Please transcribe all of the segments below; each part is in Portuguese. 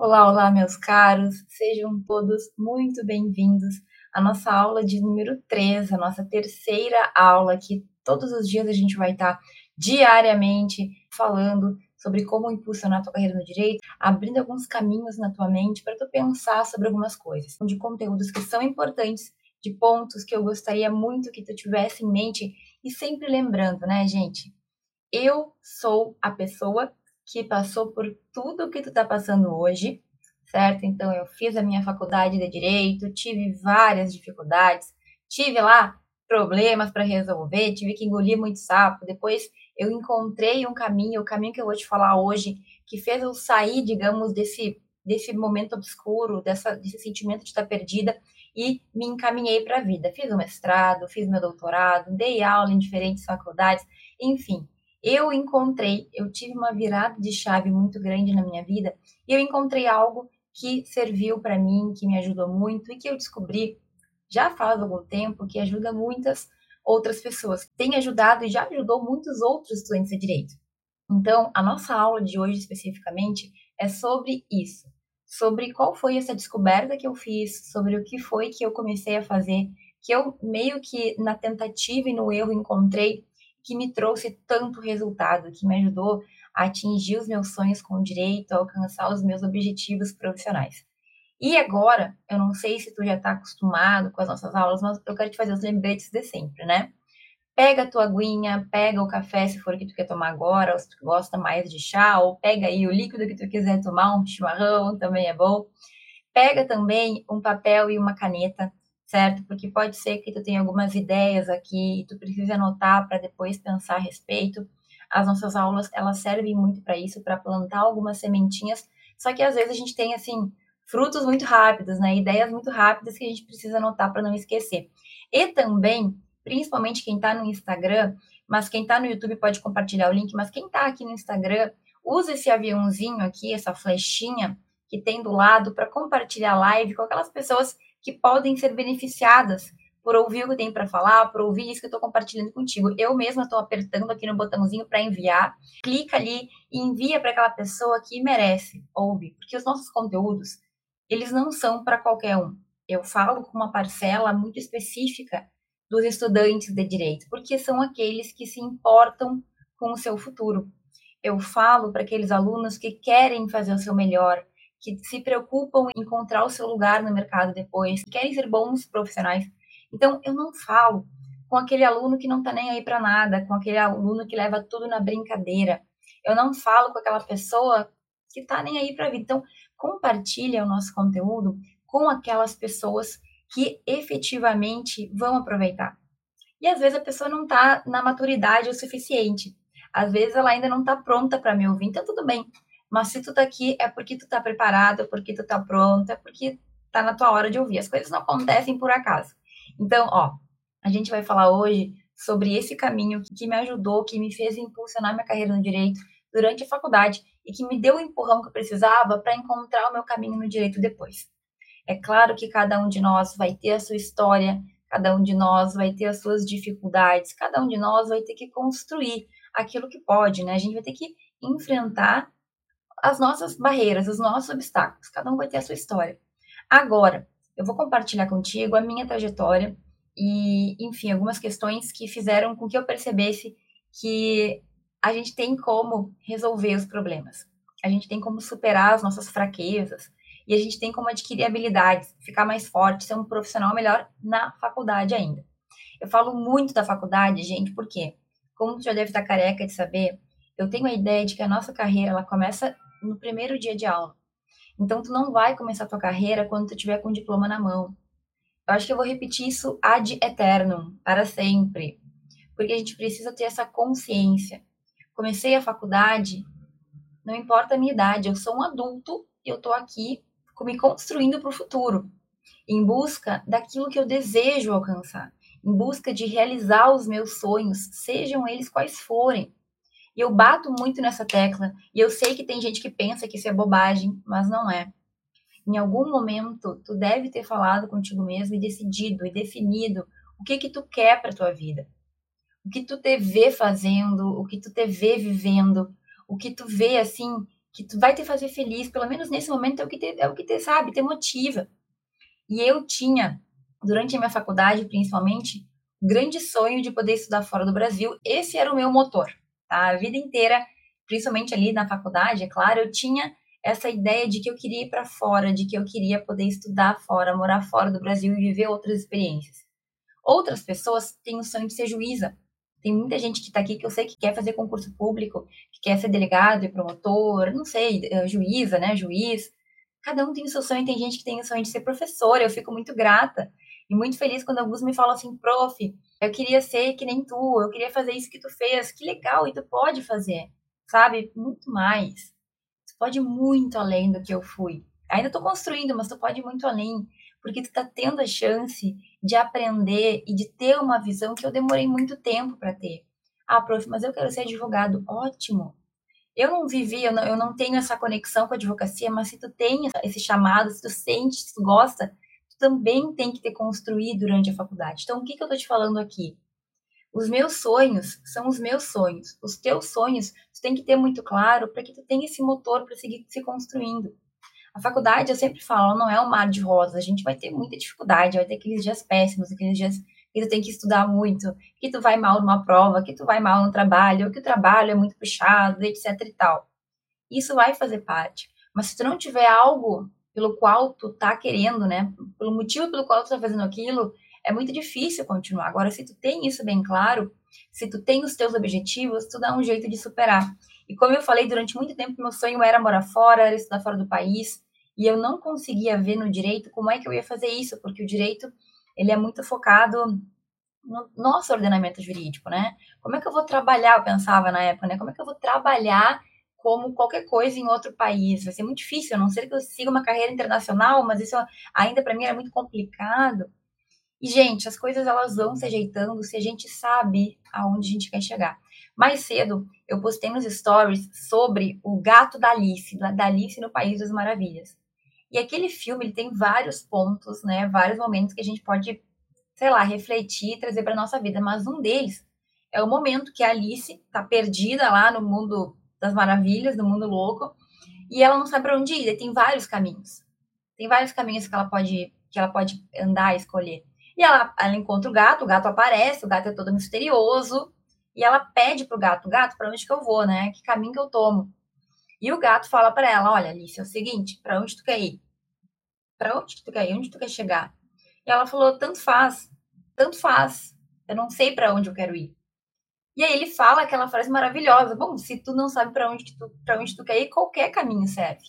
Olá, olá, meus caros, sejam todos muito bem-vindos à nossa aula de número 3, a nossa terceira aula, que todos os dias a gente vai estar diariamente falando sobre como impulsionar a tua carreira no direito, abrindo alguns caminhos na tua mente para tu pensar sobre algumas coisas, de conteúdos que são importantes, de pontos que eu gostaria muito que tu tivesse em mente. E sempre lembrando, né, gente? Eu sou a pessoa que passou por tudo que tu tá passando hoje, certo? Então eu fiz a minha faculdade de direito, tive várias dificuldades, tive lá problemas para resolver, tive que engolir muito sapo. Depois eu encontrei um caminho, o caminho que eu vou te falar hoje, que fez eu sair, digamos, desse desse momento obscuro, dessa, desse sentimento de estar perdida e me encaminhei para a vida. Fiz o mestrado, fiz meu doutorado, dei aula em diferentes faculdades, enfim, eu encontrei, eu tive uma virada de chave muito grande na minha vida e eu encontrei algo que serviu para mim, que me ajudou muito e que eu descobri já faz algum tempo que ajuda muitas outras pessoas. Tem ajudado e já ajudou muitos outros estudantes de direito. Então, a nossa aula de hoje especificamente é sobre isso, sobre qual foi essa descoberta que eu fiz, sobre o que foi que eu comecei a fazer, que eu meio que na tentativa e no erro encontrei que me trouxe tanto resultado, que me ajudou a atingir os meus sonhos com direito, a alcançar os meus objetivos profissionais. E agora, eu não sei se tu já está acostumado com as nossas aulas, mas eu quero te fazer os lembretes de sempre, né? Pega a tua aguinha, pega o café, se for o que tu quer tomar agora, ou se tu gosta mais de chá, ou pega aí o líquido que tu quiser tomar, um chimarrão também é bom. Pega também um papel e uma caneta certo? Porque pode ser que tu tenha algumas ideias aqui e tu precise anotar para depois pensar a respeito. As nossas aulas, elas servem muito para isso, para plantar algumas sementinhas, só que às vezes a gente tem assim frutos muito rápidos, né? Ideias muito rápidas que a gente precisa anotar para não esquecer. E também, principalmente quem está no Instagram, mas quem está no YouTube pode compartilhar o link, mas quem está aqui no Instagram, usa esse aviãozinho aqui, essa flechinha que tem do lado para compartilhar a live com aquelas pessoas que podem ser beneficiadas por ouvir o que tem para falar, por ouvir isso que eu estou compartilhando contigo. Eu mesma estou apertando aqui no botãozinho para enviar, clica ali e envia para aquela pessoa que merece ouvir, porque os nossos conteúdos, eles não são para qualquer um. Eu falo com uma parcela muito específica dos estudantes de direito, porque são aqueles que se importam com o seu futuro. Eu falo para aqueles alunos que querem fazer o seu melhor, que se preocupam em encontrar o seu lugar no mercado depois, que querem ser bons profissionais. Então, eu não falo com aquele aluno que não está nem aí para nada, com aquele aluno que leva tudo na brincadeira. Eu não falo com aquela pessoa que está nem aí para vida. Então, compartilha o nosso conteúdo com aquelas pessoas que efetivamente vão aproveitar. E às vezes a pessoa não está na maturidade o suficiente. Às vezes ela ainda não está pronta para me ouvir. Então, tudo bem. Mas se tu tá aqui, é porque tu tá preparado, é porque tu tá pronta, é porque tá na tua hora de ouvir. As coisas não acontecem por acaso. Então, ó, a gente vai falar hoje sobre esse caminho que me ajudou, que me fez impulsionar minha carreira no direito durante a faculdade e que me deu o empurrão que eu precisava para encontrar o meu caminho no direito depois. É claro que cada um de nós vai ter a sua história, cada um de nós vai ter as suas dificuldades, cada um de nós vai ter que construir aquilo que pode, né? A gente vai ter que enfrentar as nossas barreiras, os nossos obstáculos. Cada um vai ter a sua história. Agora, eu vou compartilhar contigo a minha trajetória e, enfim, algumas questões que fizeram com que eu percebesse que a gente tem como resolver os problemas. A gente tem como superar as nossas fraquezas e a gente tem como adquirir habilidades, ficar mais forte, ser um profissional melhor na faculdade ainda. Eu falo muito da faculdade, gente, porque, como tu já deve estar careca de saber, eu tenho a ideia de que a nossa carreira ela começa no primeiro dia de aula. Então, tu não vai começar a tua carreira quando tu tiver com o diploma na mão. Eu acho que eu vou repetir isso ad eternum, para sempre. Porque a gente precisa ter essa consciência. Comecei a faculdade, não importa a minha idade, eu sou um adulto e eu estou aqui me construindo para o futuro, em busca daquilo que eu desejo alcançar, em busca de realizar os meus sonhos, sejam eles quais forem. E eu bato muito nessa tecla, e eu sei que tem gente que pensa que isso é bobagem, mas não é. Em algum momento, tu deve ter falado contigo mesmo e decidido e definido o que que tu quer para tua vida. O que tu te vê fazendo, o que tu te vê vivendo, o que tu vê assim que tu vai te fazer feliz, pelo menos nesse momento é o que te, é o que te sabe, te motiva. E eu tinha, durante a minha faculdade, principalmente, grande sonho de poder estudar fora do Brasil. Esse era o meu motor, tá? A vida inteira, principalmente ali na faculdade, é claro, eu tinha essa ideia de que eu queria ir para fora, de que eu queria poder estudar fora, morar fora do Brasil e viver outras experiências. Outras pessoas têm o sonho de ser juíza. Tem muita gente que está aqui que eu sei que quer fazer concurso público, que quer ser delegado e promotor, não sei, eh, juíza, né, juiz. Cada um tem o seu sonho, tem gente que tem o sonho de ser professora, eu fico muito grata e muito feliz quando alguns me falam assim, prof, eu queria ser que nem tu, eu queria fazer isso que tu fez, que legal, e tu pode fazer, sabe? Muito mais pode ir muito além do que eu fui. Ainda estou construindo, mas tu pode ir muito além, porque tu está tendo a chance de aprender e de ter uma visão que eu demorei muito tempo para ter. Ah, prof, mas eu quero ser advogado. Ótimo. Eu não vivi, eu não, eu não tenho essa conexão com a advocacia, mas se tu tem esse chamado, se tu sente, se tu gosta, tu também tem que ter construído durante a faculdade. Então, o que, que eu estou te falando aqui? Os meus sonhos são os meus sonhos. Os teus sonhos, tu tem que ter muito claro para que tu tenha esse motor para seguir se construindo. A faculdade, eu sempre falo, não é um mar de rosas. A gente vai ter muita dificuldade, vai ter aqueles dias péssimos, aqueles dias que tu tem que estudar muito, que tu vai mal numa prova, que tu vai mal no trabalho, que o trabalho é muito puxado, etc e tal. Isso vai fazer parte. Mas se tu não tiver algo pelo qual tu tá querendo, né, pelo motivo pelo qual tu tá fazendo aquilo, é muito difícil continuar. Agora, se tu tem isso bem claro, se tu tem os teus objetivos, tu dá um jeito de superar. E como eu falei, durante muito tempo, meu sonho era morar fora, era estudar fora do país, e eu não conseguia ver no direito como é que eu ia fazer isso, porque o direito, ele é muito focado no nosso ordenamento jurídico, né? Como é que eu vou trabalhar, eu pensava na época, né? Como é que eu vou trabalhar como qualquer coisa em outro país? Vai ser muito difícil, a não ser que eu siga uma carreira internacional, mas isso ainda para mim era muito complicado. E, gente, as coisas elas vão se ajeitando se a gente sabe aonde a gente quer chegar. Mais cedo, eu postei nos stories sobre o gato da Alice, da Alice no País das Maravilhas. E aquele filme, ele tem vários pontos, né, vários momentos que a gente pode, sei lá, refletir e trazer para nossa vida, mas um deles é o momento que a Alice está perdida lá no mundo das maravilhas, no mundo louco, e ela não sabe para onde ir. E tem vários caminhos. Tem vários caminhos que ela pode que ela pode andar escolher. E ela, ela encontra o gato, o gato aparece, o gato é todo misterioso, e ela pede pro gato, gato, para onde que eu vou, né? Que caminho que eu tomo? E o gato fala para ela, olha, Alice, é o seguinte, para onde tu quer ir? Para onde tu quer ir? Onde tu quer chegar? E ela falou, tanto faz, tanto faz. Eu não sei para onde eu quero ir. E aí ele fala aquela frase maravilhosa, bom, se tu não sabe para onde tu, para onde tu quer ir, qualquer caminho serve.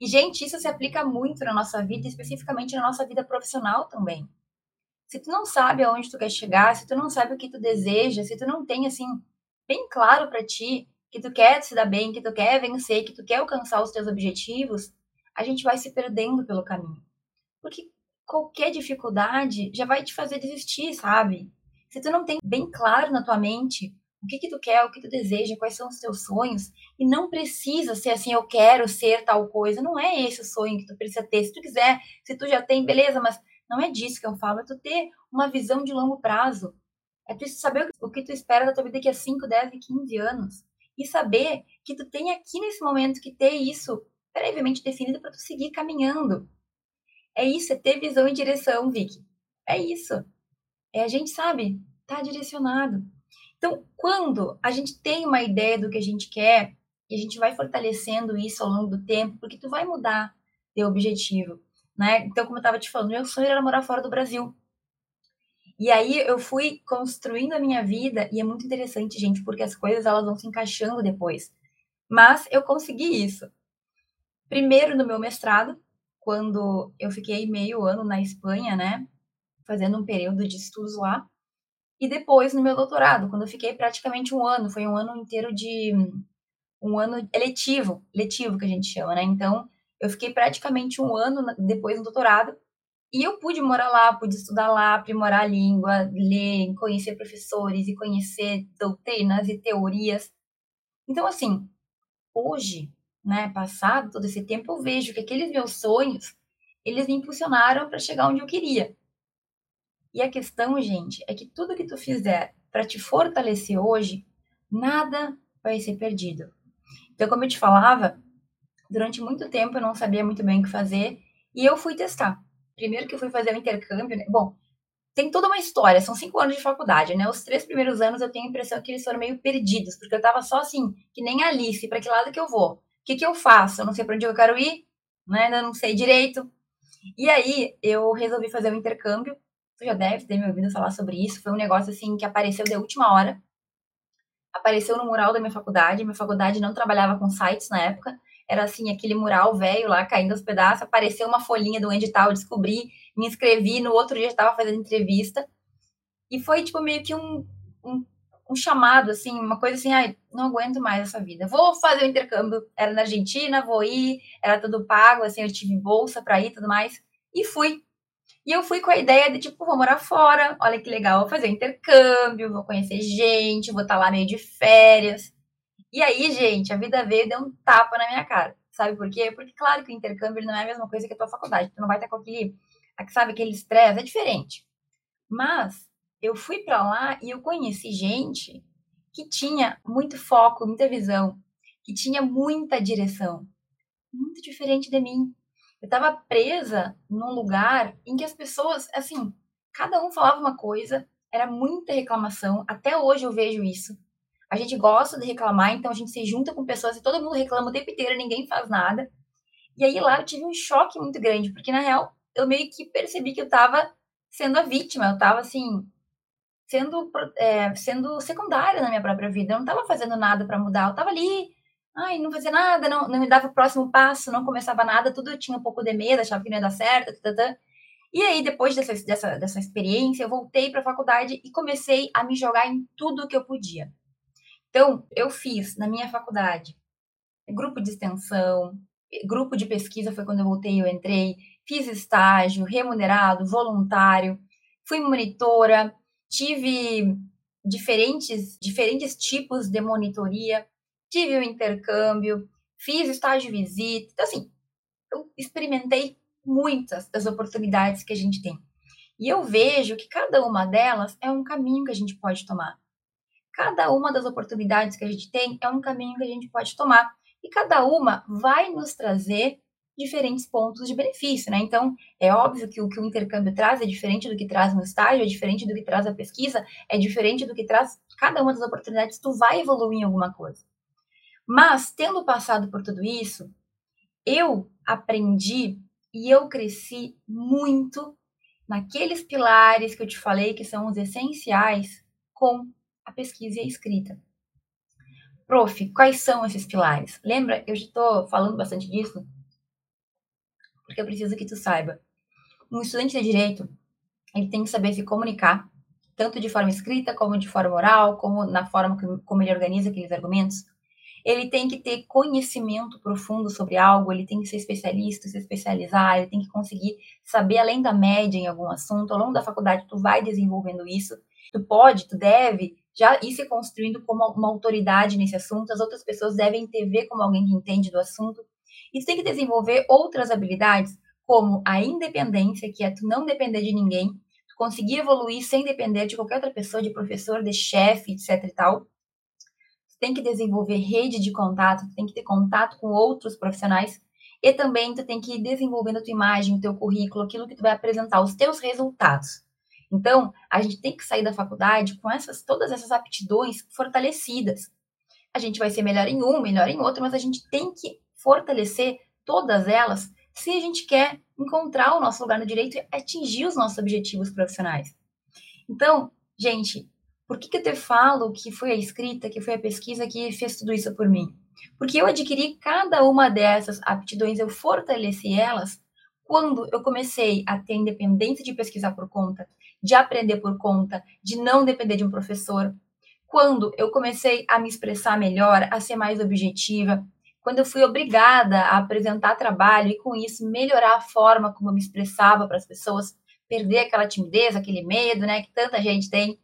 E gente, isso se aplica muito na nossa vida, especificamente na nossa vida profissional também se tu não sabe aonde tu quer chegar, se tu não sabe o que tu deseja, se tu não tem assim bem claro para ti que tu quer se dar bem, que tu quer vencer, que tu quer alcançar os teus objetivos, a gente vai se perdendo pelo caminho. Porque qualquer dificuldade já vai te fazer desistir, sabe? Se tu não tem bem claro na tua mente o que que tu quer, o que tu deseja, quais são os teus sonhos, e não precisa ser assim, eu quero ser tal coisa, não é esse o sonho que tu precisa ter. Se tu quiser, se tu já tem, beleza, mas não é disso que eu falo, é tu ter uma visão de longo prazo. É tu saber o que tu espera da tua vida daqui a 5, 10 e 15 anos. E saber que tu tem aqui nesse momento que ter isso previamente definido para tu seguir caminhando. É isso, é ter visão e direção, Vicky. É isso. É a gente sabe, tá direcionado. Então, quando a gente tem uma ideia do que a gente quer, e a gente vai fortalecendo isso ao longo do tempo, porque tu vai mudar teu objetivo né? Então, como eu estava te falando, meu sonho era morar fora do Brasil. E aí eu fui construindo a minha vida e é muito interessante, gente, porque as coisas elas vão se encaixando depois. Mas eu consegui isso. Primeiro no meu mestrado, quando eu fiquei meio ano na Espanha, né, fazendo um período de estudos lá. E depois no meu doutorado, quando eu fiquei praticamente um ano, foi um ano inteiro de um ano eletivo, letivo que a gente chama, né? Então, eu fiquei praticamente um ano depois do doutorado e eu pude morar lá, pude estudar lá, aprimorar a língua, ler, conhecer professores e conhecer doutrinas e teorias. Então, assim, hoje, né, passado todo esse tempo, eu vejo que aqueles meus sonhos, eles me impulsionaram para chegar onde eu queria. E a questão, gente, é que tudo que tu fizer para te fortalecer hoje, nada vai ser perdido. Então, como eu te falava, Durante muito tempo eu não sabia muito bem o que fazer e eu fui testar. Primeiro que eu fui fazer o intercâmbio, né? Bom, tem toda uma história, são cinco anos de faculdade, né? Os três primeiros anos eu tenho a impressão que eles foram meio perdidos, porque eu tava só assim, que nem Alice, para que lado que eu vou? O que que eu faço? Eu não sei para onde eu quero ir, né? Ainda não sei direito. E aí eu resolvi fazer o intercâmbio. Tu já deve ter me ouvido falar sobre isso. Foi um negócio assim que apareceu de última hora. Apareceu no mural da minha faculdade. Minha faculdade não trabalhava com sites na época. Era assim, aquele mural velho lá caindo aos pedaços. Apareceu uma folhinha do edital, descobri me inscrevi, no outro dia estava fazendo entrevista. E foi, tipo, meio que um, um, um, chamado, assim, uma coisa assim, ai, não aguento mais essa vida. Vou fazer o intercâmbio. Era na Argentina, vou ir, era tudo pago, assim, eu tive bolsa para ir tudo mais. E fui. E eu fui com a ideia de, tipo, vou morar fora, olha que legal, vou fazer intercâmbio, vou conhecer gente, vou estar tá lá meio de férias. E aí, gente, a vida veio e deu um tapa na minha cara. Sabe por quê? Porque, claro que o intercâmbio não é a mesma coisa que a tua faculdade. Tu não vai estar com aquele sabe, aquele estresse, é diferente. Mas eu fui para lá e eu conheci gente que tinha muito foco, muita visão, que tinha muita direção, muito diferente de mim. Eu estava presa num lugar em que as pessoas, assim, cada um falava uma coisa, era muita reclamação. Até hoje eu vejo isso. A gente gosta de reclamar, então a gente se junta com pessoas e todo mundo reclama o tempo inteiro, ninguém faz nada. E aí lá eu tive um choque muito grande, porque na real eu meio que percebi que eu estava sendo a vítima, eu estava assim, sendo, é, sendo secundária na minha própria vida. Eu não estava fazendo nada para mudar, eu estava ali, ai, não fazia nada, não, não dava o próximo passo, não começava nada, tudo eu tinha um pouco de medo, achava que não ia dar certo, tata. E aí, depois dessa, dessa, dessa experiência, eu voltei para a faculdade e comecei a me jogar em tudo que eu podia. Então, eu fiz na minha faculdade grupo de extensão, grupo de pesquisa foi quando eu voltei, eu entrei, fiz estágio remunerado, voluntário, fui monitora, tive diferentes, diferentes tipos de monitoria, tive o um intercâmbio, fiz estágio de visita. Então, assim, eu experimentei muitas das oportunidades que a gente tem. E eu vejo que cada uma delas é um caminho que a gente pode tomar. Cada uma das oportunidades que a gente tem é um caminho que a gente pode tomar. E cada uma vai nos trazer diferentes pontos de benefício, né? Então, é óbvio que o que o intercâmbio traz é diferente do que traz no estágio, é diferente do que traz a pesquisa, é diferente do que traz cada uma das oportunidades, tu vai evoluir em alguma coisa. Mas, tendo passado por tudo isso, eu aprendi e eu cresci muito naqueles pilares que eu te falei que são os essenciais com a pesquisa e a escrita. Prof, quais são esses pilares? Lembra, eu estou falando bastante disso porque eu preciso que tu saiba. Um estudante de direito, ele tem que saber se comunicar, tanto de forma escrita, como de forma oral, como na forma como ele organiza aqueles argumentos. Ele tem que ter conhecimento profundo sobre algo, ele tem que ser especialista, se especializar, ele tem que conseguir saber além da média em algum assunto. Ao longo da faculdade, tu vai desenvolvendo isso. Tu pode, tu deve já ir se construindo como uma autoridade nesse assunto. As outras pessoas devem te ver como alguém que entende do assunto. E tu tem que desenvolver outras habilidades, como a independência, que é tu não depender de ninguém, tu conseguir evoluir sem depender de qualquer outra pessoa, de professor, de chefe, etc e tal. Tem que desenvolver rede de contato, tu tem que ter contato com outros profissionais e também tu tem que ir desenvolvendo a tua imagem, o teu currículo, aquilo que tu vai apresentar, os teus resultados. Então, a gente tem que sair da faculdade com essas todas essas aptidões fortalecidas. A gente vai ser melhor em um, melhor em outro, mas a gente tem que fortalecer todas elas se a gente quer encontrar o nosso lugar no direito e atingir os nossos objetivos profissionais. Então, gente, por que, que eu te falo que foi a escrita, que foi a pesquisa que fez tudo isso por mim? Porque eu adquiri cada uma dessas aptidões, eu fortaleci elas quando eu comecei a ter independência de pesquisar por conta, de aprender por conta, de não depender de um professor. Quando eu comecei a me expressar melhor, a ser mais objetiva, quando eu fui obrigada a apresentar trabalho e com isso melhorar a forma como eu me expressava para as pessoas, perder aquela timidez, aquele medo, né, que tanta gente tem.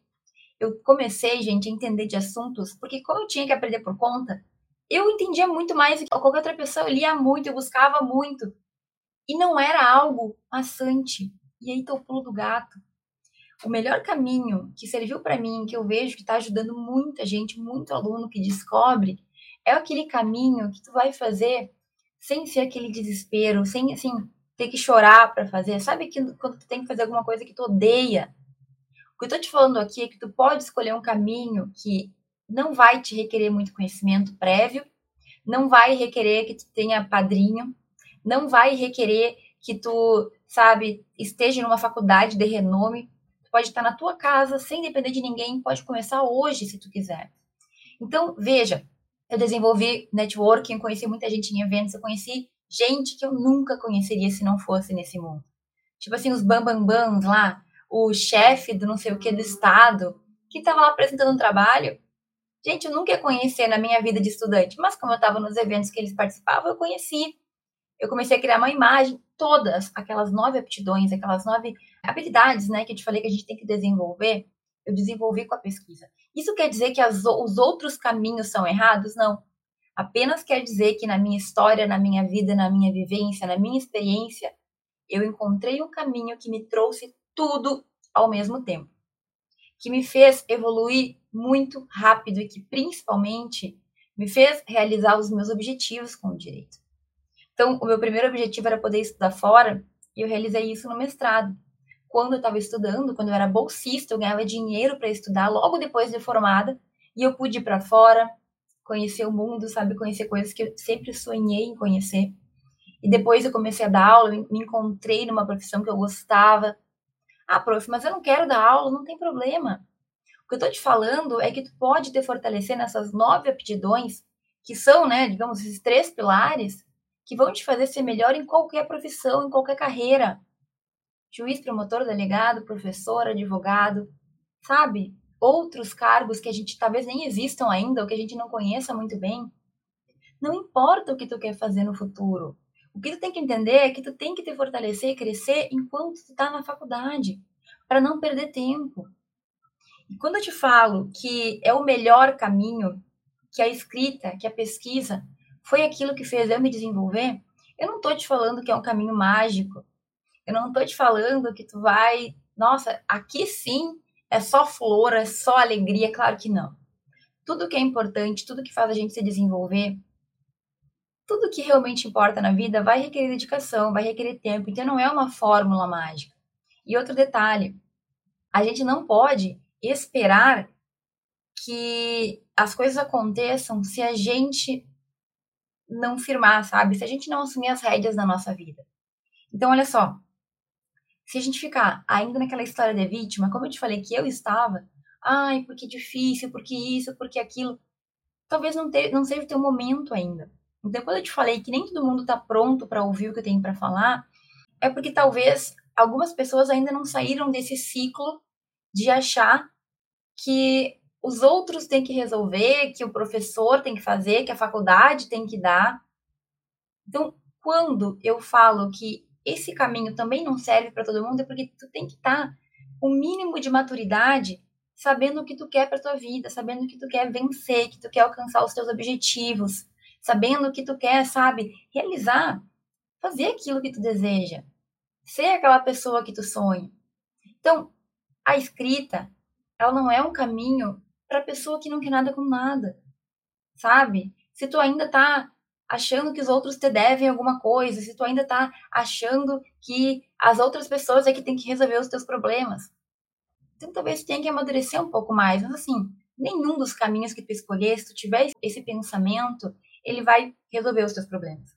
Eu comecei, gente, a entender de assuntos, porque como eu tinha que aprender por conta, eu entendia muito mais do que qualquer outra pessoa, eu lia muito, eu buscava muito. E não era algo maçante. E aí tô o pulo do gato. O melhor caminho que serviu para mim, que eu vejo que está ajudando muita gente, muito aluno que descobre, é aquele caminho que tu vai fazer sem ser aquele desespero, sem assim ter que chorar para fazer. Sabe que quando tu tem que fazer alguma coisa que tu odeia? Que eu tô te falando aqui é que tu pode escolher um caminho que não vai te requerer muito conhecimento prévio, não vai requerer que tu tenha padrinho, não vai requerer que tu, sabe, esteja numa faculdade de renome. Tu pode estar na tua casa sem depender de ninguém, pode começar hoje se tu quiser. Então, veja, eu desenvolvi networking, conheci muita gente em eventos, eu conheci gente que eu nunca conheceria se não fosse nesse mundo. Tipo assim, os bambambãs lá, o chefe do não sei o que do estado, que estava lá apresentando um trabalho. Gente, eu nunca ia conhecer na minha vida de estudante, mas como eu estava nos eventos que eles participavam, eu conheci. Eu comecei a criar uma imagem, todas aquelas nove aptidões, aquelas nove habilidades, né, que eu te falei que a gente tem que desenvolver, eu desenvolvi com a pesquisa. Isso quer dizer que as, os outros caminhos são errados? Não. Apenas quer dizer que na minha história, na minha vida, na minha vivência, na minha experiência, eu encontrei um caminho que me trouxe tudo ao mesmo tempo, que me fez evoluir muito rápido e que principalmente me fez realizar os meus objetivos com o direito. Então, o meu primeiro objetivo era poder estudar fora e eu realizei isso no mestrado. Quando eu estava estudando, quando eu era bolsista, eu ganhava dinheiro para estudar logo depois de formada e eu pude ir para fora, conhecer o mundo, sabe? Conhecer coisas que eu sempre sonhei em conhecer. E depois eu comecei a dar aula, me encontrei numa profissão que eu gostava. Ah, prof, mas eu não quero dar aula, não tem problema. O que eu estou te falando é que tu pode te fortalecer nessas nove aptidões, que são, né, digamos, esses três pilares, que vão te fazer ser melhor em qualquer profissão, em qualquer carreira. Juiz, promotor, delegado, professor, advogado, sabe? outros cargos que a gente talvez nem existam ainda, ou que a gente não conheça muito bem. Não importa o que tu quer fazer no futuro. O que tu tem que entender é que tu tem que te fortalecer crescer enquanto tu está na faculdade, para não perder tempo. E quando eu te falo que é o melhor caminho, que a escrita, que a pesquisa foi aquilo que fez eu me desenvolver, eu não estou te falando que é um caminho mágico. Eu não estou te falando que tu vai, nossa, aqui sim é só flor, é só alegria? Claro que não. Tudo que é importante, tudo que faz a gente se desenvolver, tudo que realmente importa na vida vai requerer dedicação, vai requerer tempo. Então não é uma fórmula mágica. E outro detalhe, a gente não pode esperar que as coisas aconteçam se a gente não firmar, sabe? Se a gente não assumir as rédeas da nossa vida. Então, olha só, se a gente ficar ainda naquela história de vítima, como eu te falei que eu estava, ai, porque difícil, porque isso, porque aquilo, talvez não, não seja o teu momento ainda. Então, quando eu te falei que nem todo mundo está pronto para ouvir o que eu tenho para falar, é porque talvez algumas pessoas ainda não saíram desse ciclo de achar que os outros têm que resolver, que o professor tem que fazer, que a faculdade tem que dar. Então, quando eu falo que esse caminho também não serve para todo mundo, é porque tu tem que estar tá o mínimo de maturidade, sabendo o que tu quer para tua vida, sabendo que tu quer vencer, que tu quer alcançar os teus objetivos, sabendo que tu quer, sabe, realizar, fazer aquilo que tu deseja, ser aquela pessoa que tu sonha. Então, a escrita, ela não é um caminho para pessoa que não quer nada com nada, sabe? Se tu ainda tá achando que os outros te devem alguma coisa, se tu ainda tá achando que as outras pessoas é que tem que resolver os teus problemas. Então talvez tenha que amadurecer um pouco mais, mas assim, nenhum dos caminhos que tu escolher, se tu tiver esse pensamento, ele vai resolver os teus problemas.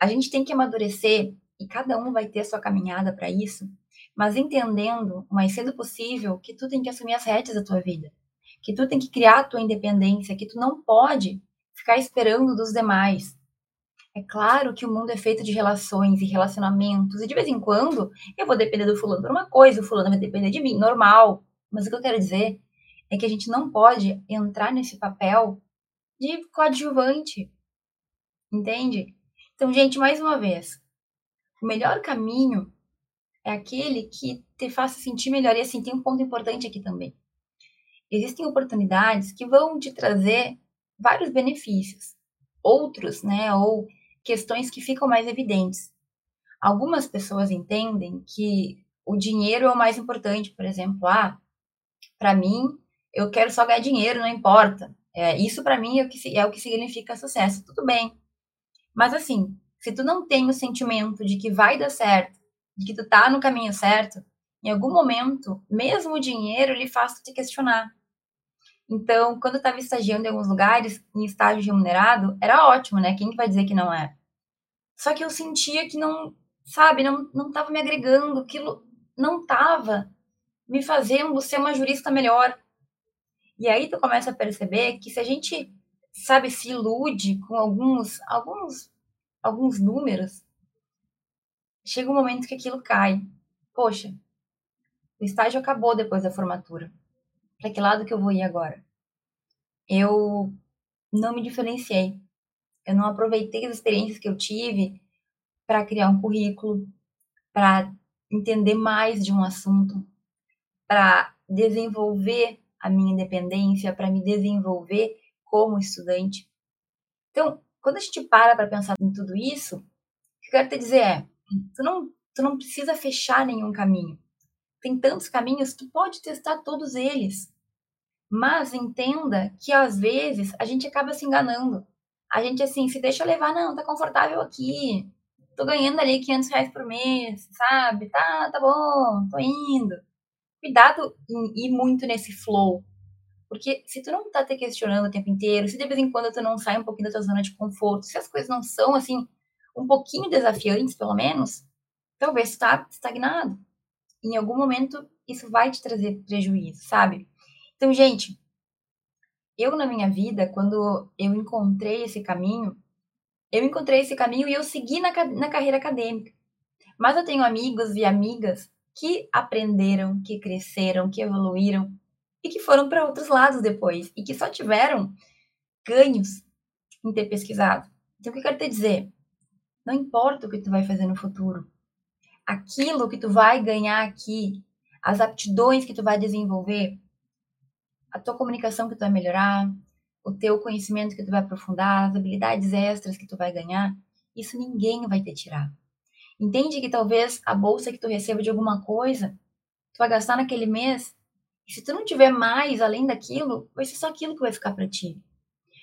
A gente tem que amadurecer e cada um vai ter a sua caminhada para isso, mas entendendo o mais cedo possível que tu tem que assumir as rédeas da tua vida, que tu tem que criar a tua independência, que tu não pode ficar esperando dos demais. É claro que o mundo é feito de relações e relacionamentos, e de vez em quando eu vou depender do fulano por uma coisa, o fulano vai depender de mim, normal. Mas o que eu quero dizer é que a gente não pode entrar nesse papel de coadjuvante. Entende? Então, gente, mais uma vez, o melhor caminho é aquele que te faça sentir melhor. E assim, tem um ponto importante aqui também. Existem oportunidades que vão te trazer vários benefícios. Outros, né, ou questões que ficam mais evidentes. Algumas pessoas entendem que o dinheiro é o mais importante, por exemplo, ah, para mim, eu quero só ganhar dinheiro, não importa. É, isso para mim é o, que, é o que significa sucesso. Tudo bem. Mas assim, se tu não tem o sentimento de que vai dar certo, de que tu tá no caminho certo, em algum momento, mesmo o dinheiro, ele faz te questionar. Então, quando eu estava estagiando em alguns lugares, em estágio remunerado, era ótimo, né? Quem que vai dizer que não é? Só que eu sentia que não, sabe, não, não tava me agregando, aquilo não tava me fazendo ser uma jurista melhor. E aí tu começa a perceber que se a gente, sabe, se ilude com alguns, alguns, alguns números, chega um momento que aquilo cai. Poxa, o estágio acabou depois da formatura. Para que lado que eu vou ir agora? Eu não me diferenciei. Eu não aproveitei as experiências que eu tive para criar um currículo, para entender mais de um assunto, para desenvolver a minha independência, para me desenvolver como estudante. Então, quando a gente para para pensar em tudo isso, o que eu quero te dizer é, tu não, tu não precisa fechar nenhum caminho. Tem tantos caminhos, tu pode testar todos eles. Mas entenda que às vezes a gente acaba se enganando. A gente assim, se deixa levar, não, tá confortável aqui. Tô ganhando ali 500 reais por mês, sabe? Tá, tá bom, tô indo. Cuidado em ir muito nesse flow. Porque se tu não tá te questionando o tempo inteiro, se de vez em quando tu não sai um pouquinho da tua zona de conforto, se as coisas não são assim, um pouquinho desafiantes, pelo menos, talvez tu tá estagnado. Em algum momento isso vai te trazer prejuízo, sabe? Então, gente, eu na minha vida, quando eu encontrei esse caminho, eu encontrei esse caminho e eu segui na, na carreira acadêmica. Mas eu tenho amigos e amigas que aprenderam, que cresceram, que evoluíram e que foram para outros lados depois e que só tiveram ganhos em ter pesquisado. Então, o que eu quero te dizer? Não importa o que tu vai fazer no futuro. Aquilo que tu vai ganhar aqui, as aptidões que tu vai desenvolver, a tua comunicação que tu vai melhorar, o teu conhecimento que tu vai aprofundar, as habilidades extras que tu vai ganhar, isso ninguém vai te tirar. Entende que talvez a bolsa que tu receba de alguma coisa, tu vai gastar naquele mês, e se tu não tiver mais além daquilo, vai ser só aquilo que vai ficar para ti.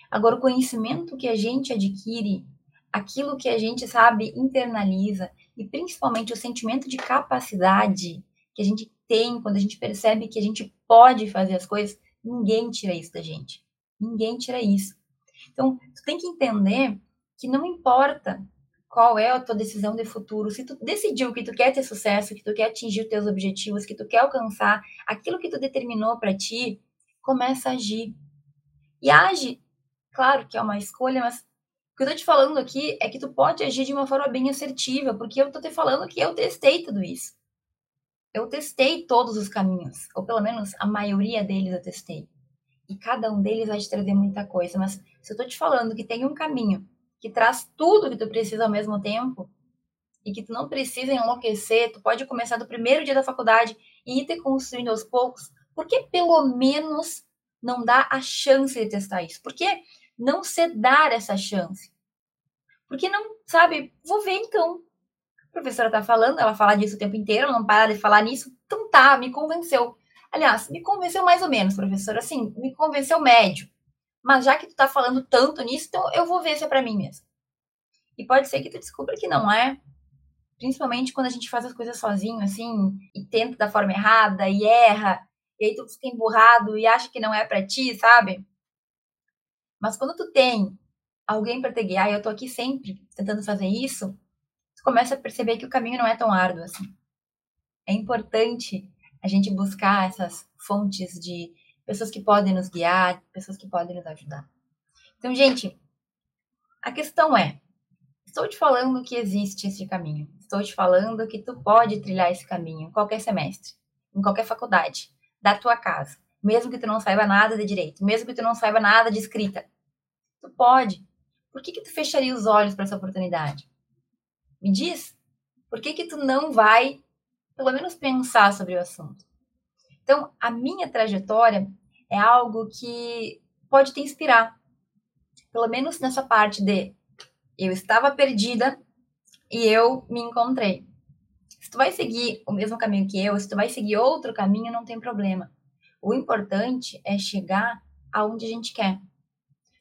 Agora, o conhecimento que a gente adquire, aquilo que a gente sabe, internaliza, e principalmente o sentimento de capacidade que a gente tem quando a gente percebe que a gente pode fazer as coisas, Ninguém tira isso da gente. Ninguém tira isso. Então, tu tem que entender que não importa qual é a tua decisão de futuro, se tu decidiu que tu quer ter sucesso, que tu quer atingir os teus objetivos, que tu quer alcançar aquilo que tu determinou para ti, começa a agir. E age, claro que é uma escolha, mas o que eu tô te falando aqui é que tu pode agir de uma forma bem assertiva, porque eu tô te falando que eu testei tudo isso eu testei todos os caminhos, ou pelo menos a maioria deles eu testei. E cada um deles vai te trazer muita coisa. Mas se eu tô te falando que tem um caminho que traz tudo que tu precisa ao mesmo tempo, e que tu não precisa enlouquecer, tu pode começar do primeiro dia da faculdade e ir te construindo aos poucos, por que pelo menos não dá a chance de testar isso? Por que não se dar essa chance? Porque não, sabe, vou ver então professora está falando, ela fala disso o tempo inteiro, não para de falar nisso. Então tá, me convenceu. Aliás, me convenceu mais ou menos, professora. Assim, me convenceu médio. Mas já que tu tá falando tanto nisso, então eu vou ver se é para mim mesmo. E pode ser que tu descubra que não é. Principalmente quando a gente faz as coisas sozinho, assim, e tenta da forma errada, e erra, e aí tu fica emburrado e acha que não é para ti, sabe? Mas quando tu tem alguém para te guiar, e eu tô aqui sempre tentando fazer isso, começa a perceber que o caminho não é tão árduo assim. É importante a gente buscar essas fontes de pessoas que podem nos guiar, pessoas que podem nos ajudar. Então, gente, a questão é: estou te falando que existe esse caminho. Estou te falando que tu pode trilhar esse caminho em qualquer semestre, em qualquer faculdade, da tua casa, mesmo que tu não saiba nada de direito, mesmo que tu não saiba nada de escrita. Tu pode. Por que, que tu fecharia os olhos para essa oportunidade? Me diz, por que que tu não vai, pelo menos, pensar sobre o assunto? Então, a minha trajetória é algo que pode te inspirar. Pelo menos nessa parte de eu estava perdida e eu me encontrei. Se tu vai seguir o mesmo caminho que eu, se tu vai seguir outro caminho, não tem problema. O importante é chegar aonde a gente quer.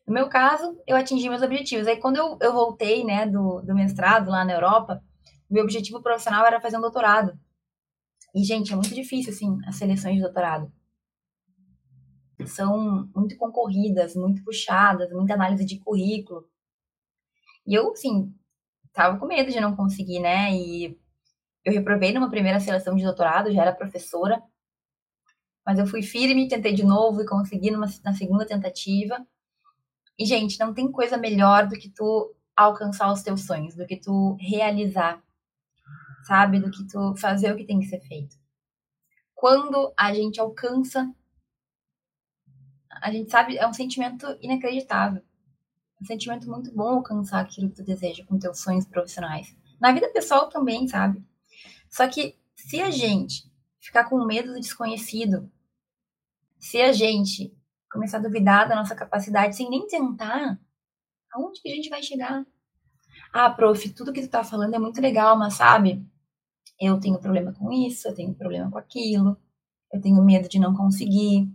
No meu caso, eu atingi meus objetivos. Aí, quando eu, eu voltei, né, do, do mestrado lá na Europa, meu objetivo profissional era fazer um doutorado. E, gente, é muito difícil, assim, as seleções de doutorado. São muito concorridas, muito puxadas, muita análise de currículo. E eu, assim, tava com medo de não conseguir, né? E eu reprovei numa primeira seleção de doutorado, já era professora. Mas eu fui firme, tentei de novo e consegui numa, na segunda tentativa. E, gente, não tem coisa melhor do que tu alcançar os teus sonhos, do que tu realizar, sabe? Do que tu fazer o que tem que ser feito. Quando a gente alcança, a gente sabe, é um sentimento inacreditável. Um sentimento muito bom alcançar aquilo que tu deseja com teus sonhos profissionais. Na vida pessoal também, sabe? Só que se a gente ficar com medo do desconhecido, se a gente começar a duvidar da nossa capacidade sem nem tentar, aonde que a gente vai chegar? Ah, prof, tudo que tu tá falando é muito legal, mas sabe, eu tenho problema com isso, eu tenho problema com aquilo, eu tenho medo de não conseguir.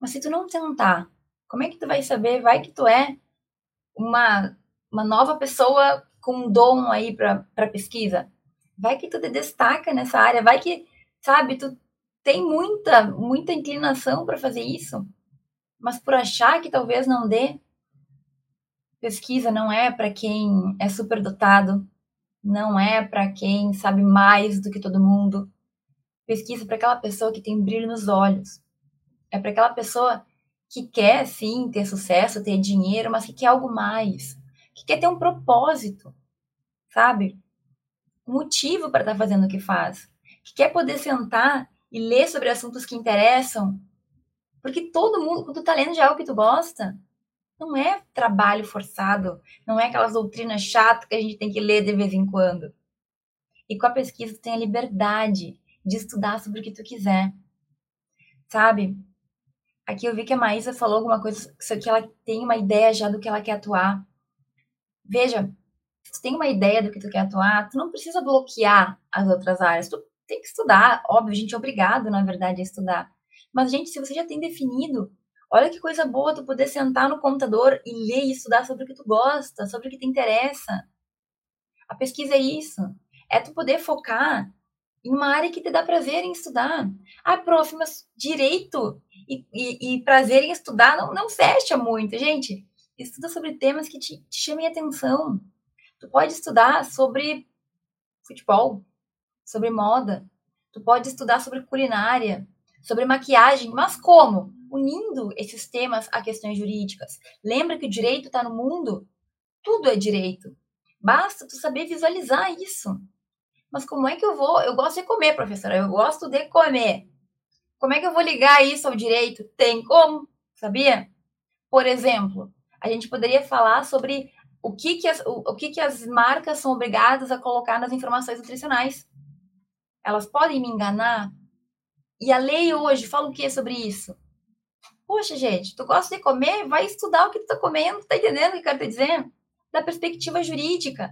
Mas se tu não tentar, como é que tu vai saber? Vai que tu é uma, uma nova pessoa com um dom aí para pesquisa. Vai que tu te destaca nessa área, vai que, sabe, tu tem muita, muita inclinação para fazer isso mas por achar que talvez não dê. Pesquisa não é para quem é superdotado, não é para quem sabe mais do que todo mundo. Pesquisa para aquela pessoa que tem brilho nos olhos. É para aquela pessoa que quer sim ter sucesso, ter dinheiro, mas que quer algo mais, que quer ter um propósito, sabe? Um motivo para estar tá fazendo o que faz, que quer poder sentar e ler sobre assuntos que interessam porque todo mundo, quando tu tá lendo de algo que tu gosta, não é trabalho forçado, não é aquelas doutrinas chatas que a gente tem que ler de vez em quando. E com a pesquisa tu tem a liberdade de estudar sobre o que tu quiser. Sabe? Aqui eu vi que a Maísa falou alguma coisa, que ela tem uma ideia já do que ela quer atuar. Veja, se tu tem uma ideia do que tu quer atuar, tu não precisa bloquear as outras áreas. Tu tem que estudar, óbvio, a gente é obrigado, na verdade, a estudar. Mas, gente, se você já tem definido, olha que coisa boa tu poder sentar no computador e ler e estudar sobre o que tu gosta, sobre o que te interessa. A pesquisa é isso. É tu poder focar em uma área que te dá prazer em estudar. Ah, prof, mas direito e, e, e prazer em estudar não, não fecha muito, gente. Estuda sobre temas que te, te chamem atenção. Tu pode estudar sobre futebol, sobre moda. Tu pode estudar sobre culinária, sobre maquiagem, mas como? Unindo esses temas a questões jurídicas. Lembra que o direito está no mundo? Tudo é direito. Basta tu saber visualizar isso. Mas como é que eu vou? Eu gosto de comer, professora. Eu gosto de comer. Como é que eu vou ligar isso ao direito? Tem como, sabia? Por exemplo, a gente poderia falar sobre o que, que, as, o, o que, que as marcas são obrigadas a colocar nas informações nutricionais. Elas podem me enganar? E a lei hoje fala o que sobre isso? Poxa, gente, tu gosta de comer? Vai estudar o que tu tá comendo, tá entendendo o que eu quero te dizer? Da perspectiva jurídica.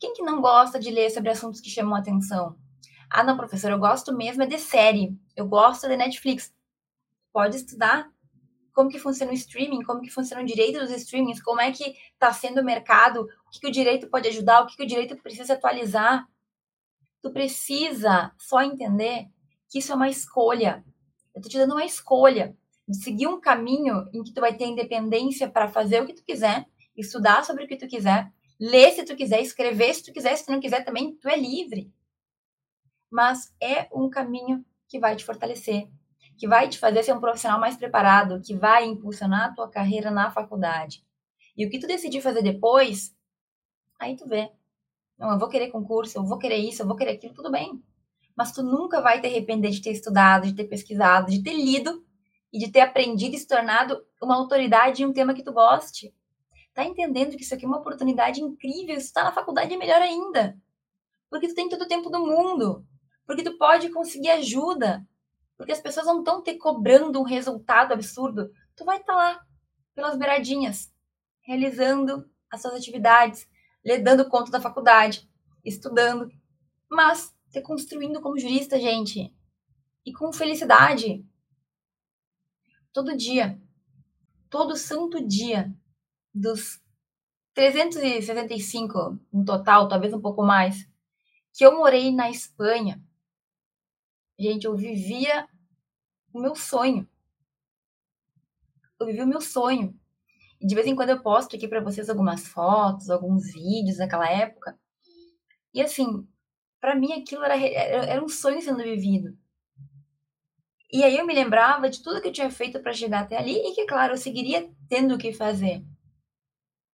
Quem que não gosta de ler sobre assuntos que chamam atenção? Ah, não, professor, eu gosto mesmo é de série. Eu gosto de Netflix. Pode estudar como que funciona o streaming, como que funciona o direito dos streamings, como é que está sendo o mercado, o que, que o direito pode ajudar, o que, que o direito precisa atualizar. Tu precisa só entender que isso é uma escolha. Eu tô te dando uma escolha de seguir um caminho em que tu vai ter independência para fazer o que tu quiser, estudar sobre o que tu quiser, ler se tu quiser, escrever se tu quiser, se tu não quiser também, tu é livre. Mas é um caminho que vai te fortalecer, que vai te fazer ser um profissional mais preparado, que vai impulsionar a tua carreira na faculdade. E o que tu decidir fazer depois, aí tu vê. Não, eu vou querer concurso, eu vou querer isso, eu vou querer aquilo, tudo bem mas tu nunca vai te arrepender de ter estudado, de ter pesquisado, de ter lido e de ter aprendido e se tornado uma autoridade em um tema que tu goste. Tá entendendo que isso aqui é uma oportunidade incrível? Se tá na faculdade é melhor ainda. Porque tu tem todo o tempo do mundo. Porque tu pode conseguir ajuda. Porque as pessoas não estão te cobrando um resultado absurdo. Tu vai estar tá lá, pelas beiradinhas, realizando as suas atividades, lhe dando conta da faculdade, estudando. Mas se construindo como jurista, gente. E com felicidade. Todo dia. todo santo dia dos 365 no total, talvez um pouco mais, que eu morei na Espanha. Gente, eu vivia o meu sonho. Eu vivi o meu sonho. E de vez em quando eu posto aqui para vocês algumas fotos, alguns vídeos daquela época. E assim, para mim aquilo era, era um sonho sendo vivido. E aí eu me lembrava de tudo que eu tinha feito para chegar até ali e que, claro, eu seguiria tendo que fazer.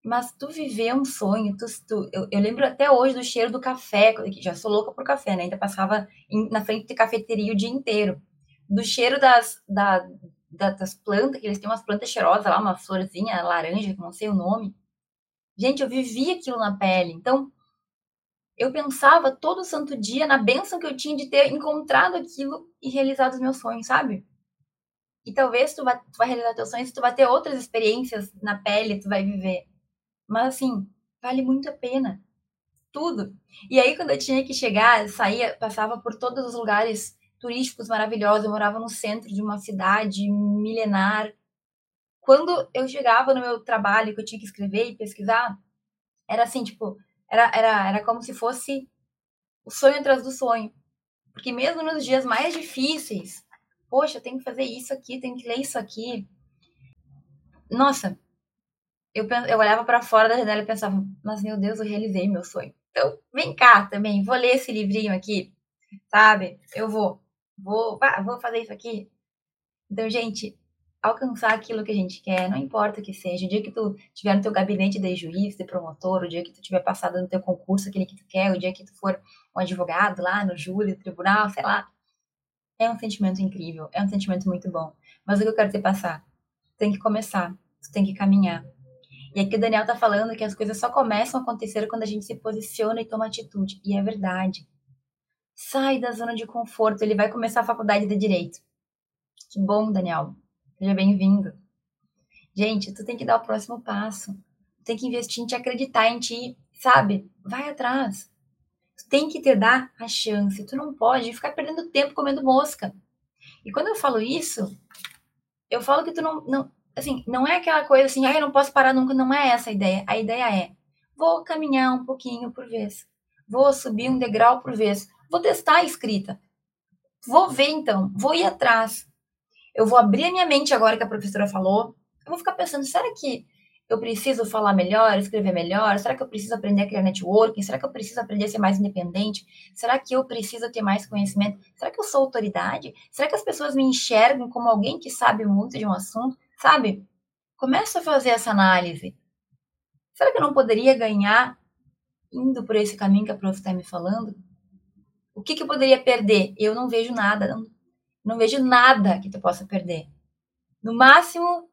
Mas tu viver um sonho, tu, tu eu, eu, lembro até hoje do cheiro do café, já sou louca por café, né? Ainda passava em, na frente de cafeteria o dia inteiro. Do cheiro das, da, da, das plantas, que eles têm umas plantas cheirosas lá, uma florzinha laranja, que não sei o nome. Gente, eu vivia aquilo na pele. Então, eu pensava todo santo dia na benção que eu tinha de ter encontrado aquilo e realizado os meus sonhos, sabe? E talvez tu vai, tu vai realizar teus sonhos, tu vai ter outras experiências na pele, tu vai viver. Mas assim, vale muito a pena. Tudo. E aí, quando eu tinha que chegar, saía, passava por todos os lugares turísticos maravilhosos. Eu morava no centro de uma cidade milenar. Quando eu chegava no meu trabalho, que eu tinha que escrever e pesquisar, era assim, tipo, era, era, era como se fosse o sonho atrás do sonho. Porque mesmo nos dias mais difíceis, poxa, eu tenho que fazer isso aqui, tenho que ler isso aqui. Nossa, eu, eu olhava para fora da janela e pensava, mas meu Deus, eu realizei meu sonho. Então, vem cá também, vou ler esse livrinho aqui, sabe? Eu vou, vou, vou fazer isso aqui. Então, gente, alcançar aquilo que a gente quer, não importa o que seja. O dia que tu tiver no teu gabinete de juiz, de promotor, o dia que tu tiver passado no teu concurso, aquele que tu quer, o dia que tu for um advogado lá no júri, no tribunal, sei lá. É um sentimento incrível, é um sentimento muito bom. Mas o que eu quero te passar? Tu tem que começar, tu tem que caminhar. E aqui o Daniel tá falando que as coisas só começam a acontecer quando a gente se posiciona e toma atitude. E é verdade. Sai da zona de conforto, ele vai começar a faculdade de Direito. Que bom, Daniel. Seja bem-vindo. Gente, tu tem que dar o próximo passo. Tu tem que investir em te acreditar em ti, sabe? Vai atrás. Tu tem que te dar a chance. Tu não pode ficar perdendo tempo comendo mosca. E quando eu falo isso, eu falo que tu não, não assim, não é aquela coisa assim, ah, eu não posso parar nunca, não é essa a ideia. A ideia é, vou caminhar um pouquinho por vez. Vou subir um degrau por vez. Vou testar a escrita. Vou ver então, vou ir atrás eu vou abrir a minha mente agora que a professora falou. Eu vou ficar pensando, será que eu preciso falar melhor, escrever melhor? Será que eu preciso aprender a criar networking? Será que eu preciso aprender a ser mais independente? Será que eu preciso ter mais conhecimento? Será que eu sou autoridade? Será que as pessoas me enxergam como alguém que sabe muito de um assunto? Sabe? Começa a fazer essa análise. Será que eu não poderia ganhar indo por esse caminho que a prof está me falando? O que, que eu poderia perder? Eu não vejo nada, não não vejo nada que tu possa perder. No máximo,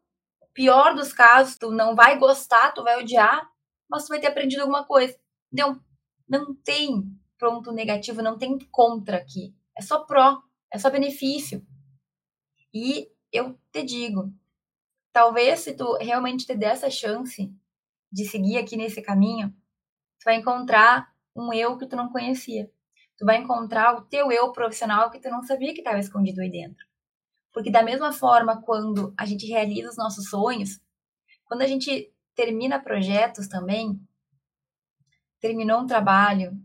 pior dos casos, tu não vai gostar, tu vai odiar, mas tu vai ter aprendido alguma coisa. Não, não tem ponto negativo, não tem contra aqui. É só pró, é só benefício. E eu te digo, talvez se tu realmente te der essa chance de seguir aqui nesse caminho, tu vai encontrar um eu que tu não conhecia tu vai encontrar o teu eu profissional que tu não sabia que estava escondido aí dentro. Porque da mesma forma, quando a gente realiza os nossos sonhos, quando a gente termina projetos também, terminou um trabalho,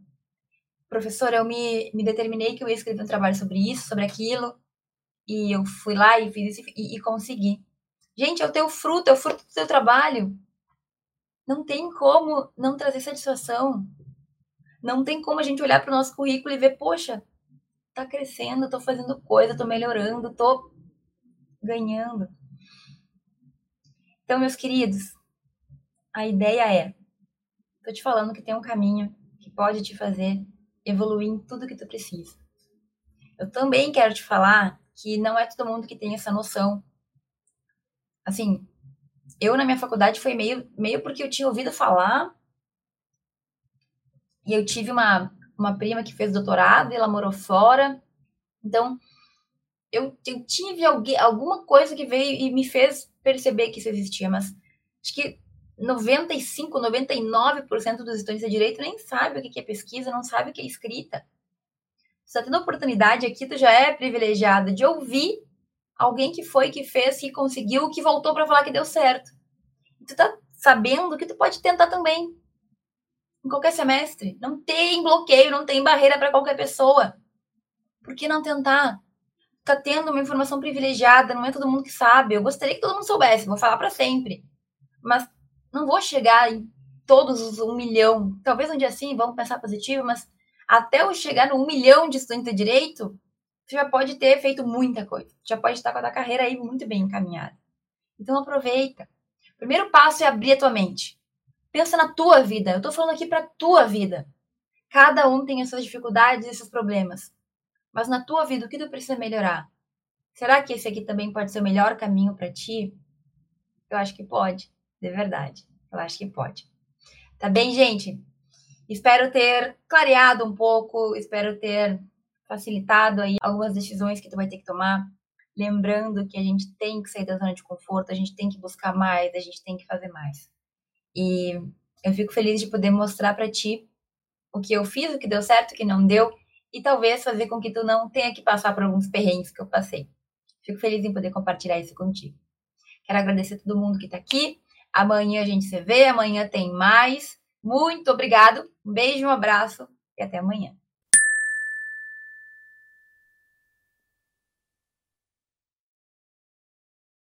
professor, eu me, me determinei que eu ia escrever um trabalho sobre isso, sobre aquilo, e eu fui lá e fiz isso e, e consegui. Gente, é o teu fruto, é o fruto do teu trabalho. Não tem como não trazer satisfação. Não tem como a gente olhar para o nosso currículo e ver, poxa, tá crescendo, tô fazendo coisa, tô melhorando, tô ganhando. Então, meus queridos, a ideia é, tô te falando que tem um caminho que pode te fazer evoluir em tudo que tu precisa. Eu também quero te falar que não é todo mundo que tem essa noção. Assim, eu na minha faculdade foi meio, meio porque eu tinha ouvido falar e eu tive uma, uma prima que fez doutorado e ela morou fora. Então, eu, eu tive alguém, alguma coisa que veio e me fez perceber que isso existia, mas acho que 95, 99% dos estudantes de direito nem sabe o que é pesquisa, não sabe o que é escrita. Você está tendo a oportunidade aqui, tu já é privilegiada de ouvir alguém que foi, que fez, que conseguiu, que voltou para falar que deu certo. Tu tá sabendo que tu pode tentar também. Em qualquer semestre. Não tem bloqueio, não tem barreira para qualquer pessoa. Por que não tentar? Tá tendo uma informação privilegiada, não é todo mundo que sabe. Eu gostaria que todo mundo soubesse, vou falar para sempre. Mas não vou chegar em todos os um milhão. Talvez um dia sim, vamos pensar positivo, mas até eu chegar no um milhão de estudantes de direito, você já pode ter feito muita coisa. Já pode estar com a tua carreira aí muito bem encaminhada. Então aproveita. Primeiro passo é abrir a tua mente. Pensa na tua vida. Eu estou falando aqui para tua vida. Cada um tem as suas dificuldades e seus problemas. Mas na tua vida, o que tu precisa melhorar? Será que esse aqui também pode ser o melhor caminho para ti? Eu acho que pode, de verdade. Eu acho que pode. Tá bem, gente? Espero ter clareado um pouco, espero ter facilitado aí algumas decisões que tu vai ter que tomar. Lembrando que a gente tem que sair da zona de conforto, a gente tem que buscar mais, a gente tem que fazer mais. E eu fico feliz de poder mostrar para ti o que eu fiz, o que deu certo, o que não deu, e talvez fazer com que tu não tenha que passar por alguns perrengues que eu passei. Fico feliz em poder compartilhar isso contigo. Quero agradecer a todo mundo que está aqui. Amanhã a gente se vê, amanhã tem mais. Muito obrigado, um beijo, um abraço e até amanhã.